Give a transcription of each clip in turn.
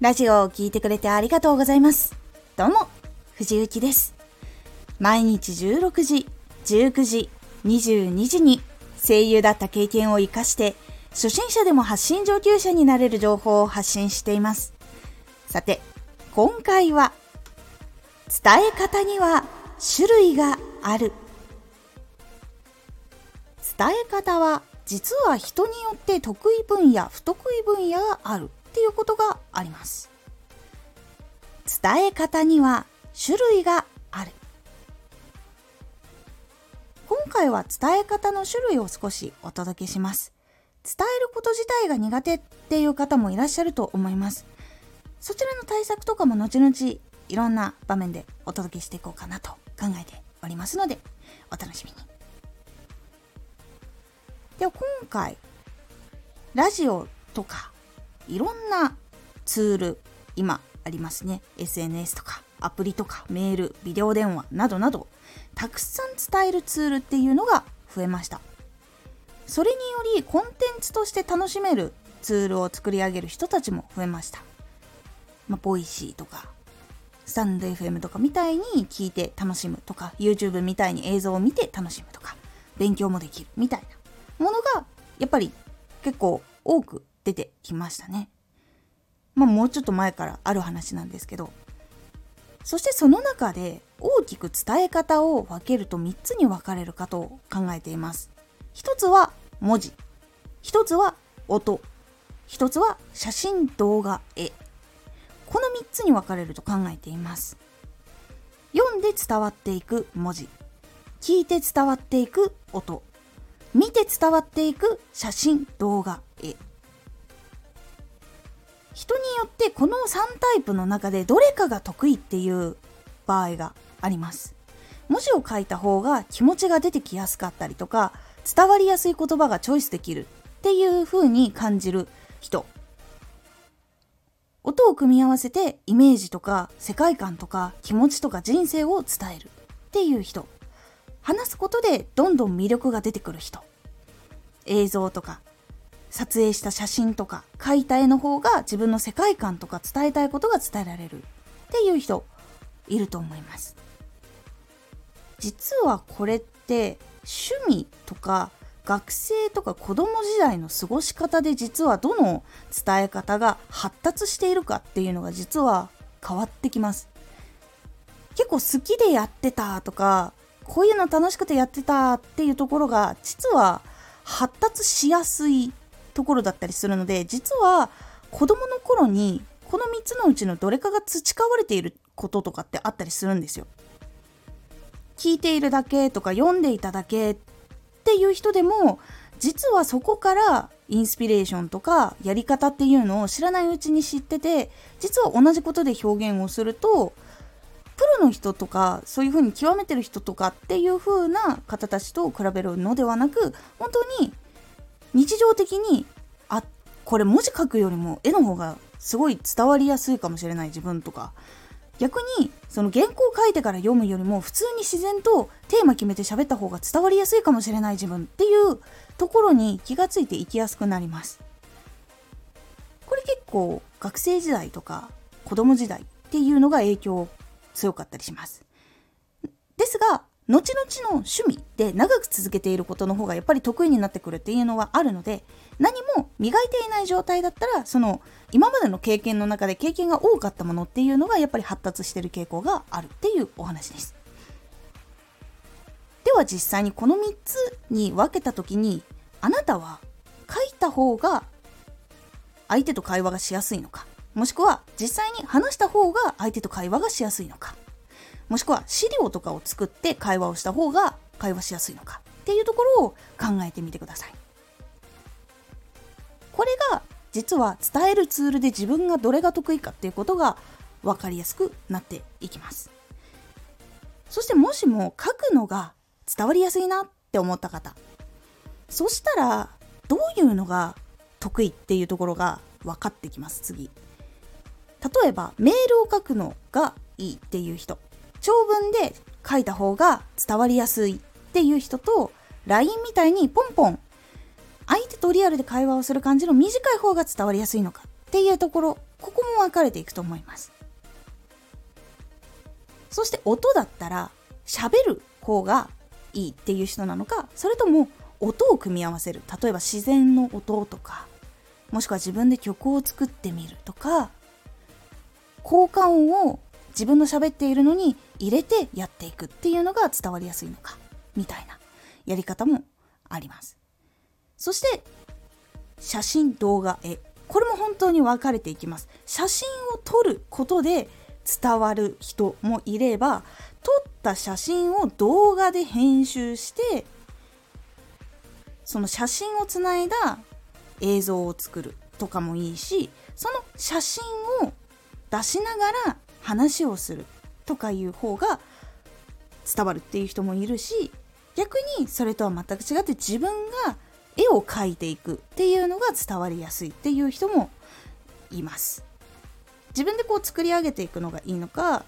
ラジオを聴いてくれてありがとうございます。どうも、藤幸です。毎日16時、19時、22時に声優だった経験を活かして、初心者でも発信上級者になれる情報を発信しています。さて、今回は、伝え方には種類がある。伝え方は実は人によって得意分野、不得意分野がある。っていうことがあります。伝え方には種類がある。今回は伝え方の種類を少しお届けします。伝えること自体が苦手っていう方もいらっしゃると思います。そちらの対策とかも後々いろんな場面でお届けしていこうかなと考えておりますのでお楽しみに。では今回ラジオとかいろんなツール今ありますね。SNS とかアプリとかメールビデオ電話などなどたくさん伝えるツールっていうのが増えました。それによりコンテンツとして楽しめるツールを作り上げる人たちも増えました。まあ、ボイシーとかスタンド FM とかみたいに聞いて楽しむとか YouTube みたいに映像を見て楽しむとか勉強もできるみたいなものがやっぱり結構多く出てきましたね。まあもうちょっと前からある話なんですけど。そしてその中で大きく伝え方を分けると3つに分かれるかと考えています。一つは文字。一つは音。一つは写真、動画、絵。この3つに分かれると考えています。読んで伝わっていく文字。聞いて伝わっていく音。見て伝わっていく写真、動画、絵。人によってこの3タイプの中でどれかが得意っていう場合があります。文字を書いた方が気持ちが出てきやすかったりとか伝わりやすい言葉がチョイスできるっていう風に感じる人。音を組み合わせてイメージとか世界観とか気持ちとか人生を伝えるっていう人。話すことでどんどん魅力が出てくる人。映像とか撮影した写真とか描いた絵の方が自分の世界観とか伝えたいことが伝えられるっていう人いると思います。実はこれって趣味とか学生とか子供時代の過ごし方で実はどの伝え方が発達しているかっていうのが実は変わってきます。結構好きでやってたとかこういうの楽しくてやってたっていうところが実は発達しやすいところだったりするので実は子供の頃にこの3つのうちのどれかが培われていることとかってあったりするんですよ。聞いているだけとか読んでいただけっていう人でも実はそこからインスピレーションとかやり方っていうのを知らないうちに知ってて実は同じことで表現をするとプロの人とかそういう風に極めてる人とかっていう風な方たちと比べるのではなく本当に日常的にあこれ文字書くよりも絵の方がすごい伝わりやすいかもしれない自分とか。逆にその原稿を書いてから読むよりも普通に自然とテーマ決めて喋った方が伝わりやすいかもしれない自分っていうところに気がついていきやすくなります。これ結構学生時代とか子供時代っていうのが影響強かったりします。ですが後々の趣味で長く続けていることの方がやっぱり得意になってくるっていうのはあるので何も磨いていない状態だったらその今までの経験の中で経験が多かったものっていうのがやっぱり発達してる傾向があるっていうお話です。では実際にこの3つに分けた時にあなたは書いた方が相手と会話がしやすいのか？もしくは実際に話した方が相手と会話がしやすいのか？もしくは資料とかを作って会話をした方が会話しやすいのかっていうところを考えてみてください。これが実は伝えるツールで自分がどれが得意かっていうことが分かりやすくなっていきます。そしてもしも書くのが伝わりやすいなって思った方そしたらどういうのが得意っていうところが分かってきます次例えばメールを書くのがいいっていう人長文で書いた方が伝わりやすいっていう人と LINE みたいにポンポン相手とリアルで会話をする感じの短い方が伝わりやすいのかっていうところここも分かれていくと思います。そして音だったら喋る方がいいっていう人なのかそれとも音を組み合わせる。例えば自然の音とかもしくは自分で曲を作ってみるとか効果音を自分の喋っているのに入れてやっていくっていうのが伝わりやすいのかみたいなやり方もあります。そして写真動画絵これも本当に分かれていきます。写真を撮ることで伝わる人もいれば撮った写真を動画で編集してその写真をつないだ映像を作るとかもいいしその写真を出しながら話をする。とかいう方が伝わるっていう人もいるし逆にそれとは全く違って自分が絵を描いていくっていうのが伝わりやすいっていう人もいます。自分でこう作り上げていくのがいいのか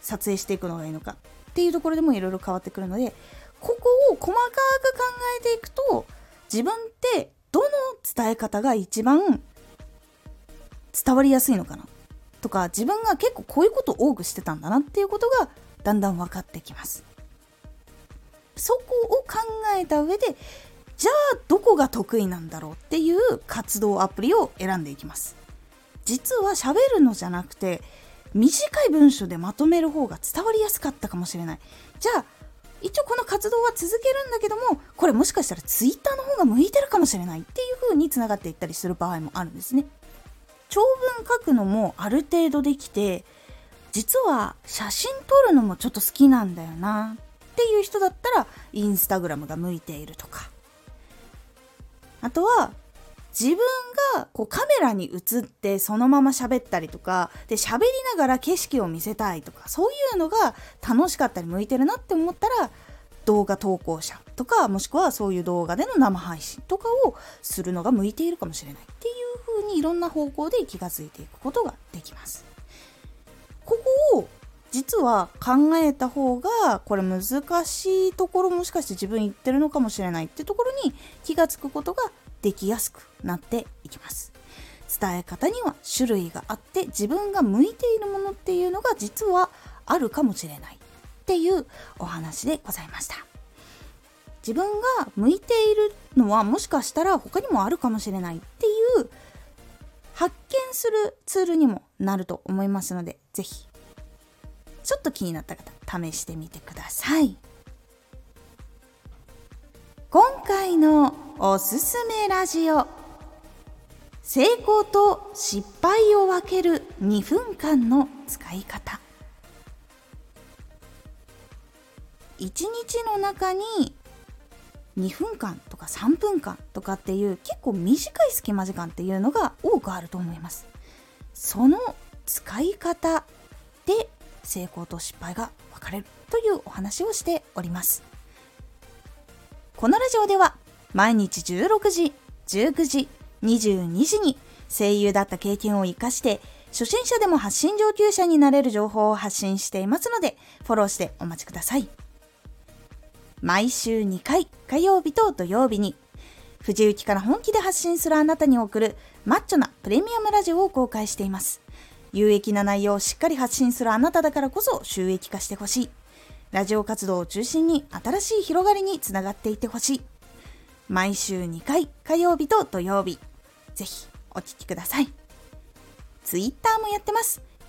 撮影していくのがいいのかっていうところでもいろいろ変わってくるのでここを細かく考えていくと自分ってどの伝え方が一番伝わりやすいのかなとか自分が結構こういうことを多くしてたんだなっていうことがだんだん分かってきます。そこを考えた上でじゃあどこが得意なんだろうっていう活動アプリを選んでいきます。実は喋るのじゃなくて短い文章でまとめる方が伝わりやすかったかもしれない。じゃあ一応この活動は続けるんだけどもこれもしかしたら Twitter の方が向いてるかもしれないっていう風につながっていったりする場合もあるんですね。長文書くのもある程度できて実は写真撮るのもちょっと好きなんだよなっていう人だったらインスタグラムが向いているとか。あとは自分がこうカメラに映ってそのまま喋ったりとかで喋りながら景色を見せたいとかそういうのが楽しかったり向いてるなって思ったら動画投稿者とかもしくはそういう動画での生配信とかをするのが向いているかもしれないっていう風にいろんな方向で気がついていくことができます。ここを実は考えた方がこれ難しいところもしかして自分言ってるのかもしれないってところに気がつくことができやすくなっていきます伝え方には種類があって自分が向いているものっていうのが実はあるかもしれないっていうお話でございました。自分が向いているのはもしかしたら他にもあるかもしれないっていう発見するツールにもなると思いますので是非ちょっと気になった方試してみてください。今回のおすすめラジオ。成功と失敗を分ける2分間の使い方。1日の中に2分間とか3分間とかっていう結構短い隙間時間っていうのが多くあると思いますその使い方で成功と失敗が分かれるというお話をしておりますこのラジオでは毎日16時、19時、22時に声優だった経験を活かして初心者でも発信上級者になれる情報を発信していますのでフォローしてお待ちください。毎週2回火曜日と土曜日に藤雪から本気で発信するあなたに送るマッチョなプレミアムラジオを公開しています。有益な内容をしっかり発信するあなただからこそ収益化してほしい。ラジオ活動を中心に新しい広がりにつながっていってほしい。毎週2回火曜日と土曜日ぜひお聴きください Twitter もやってます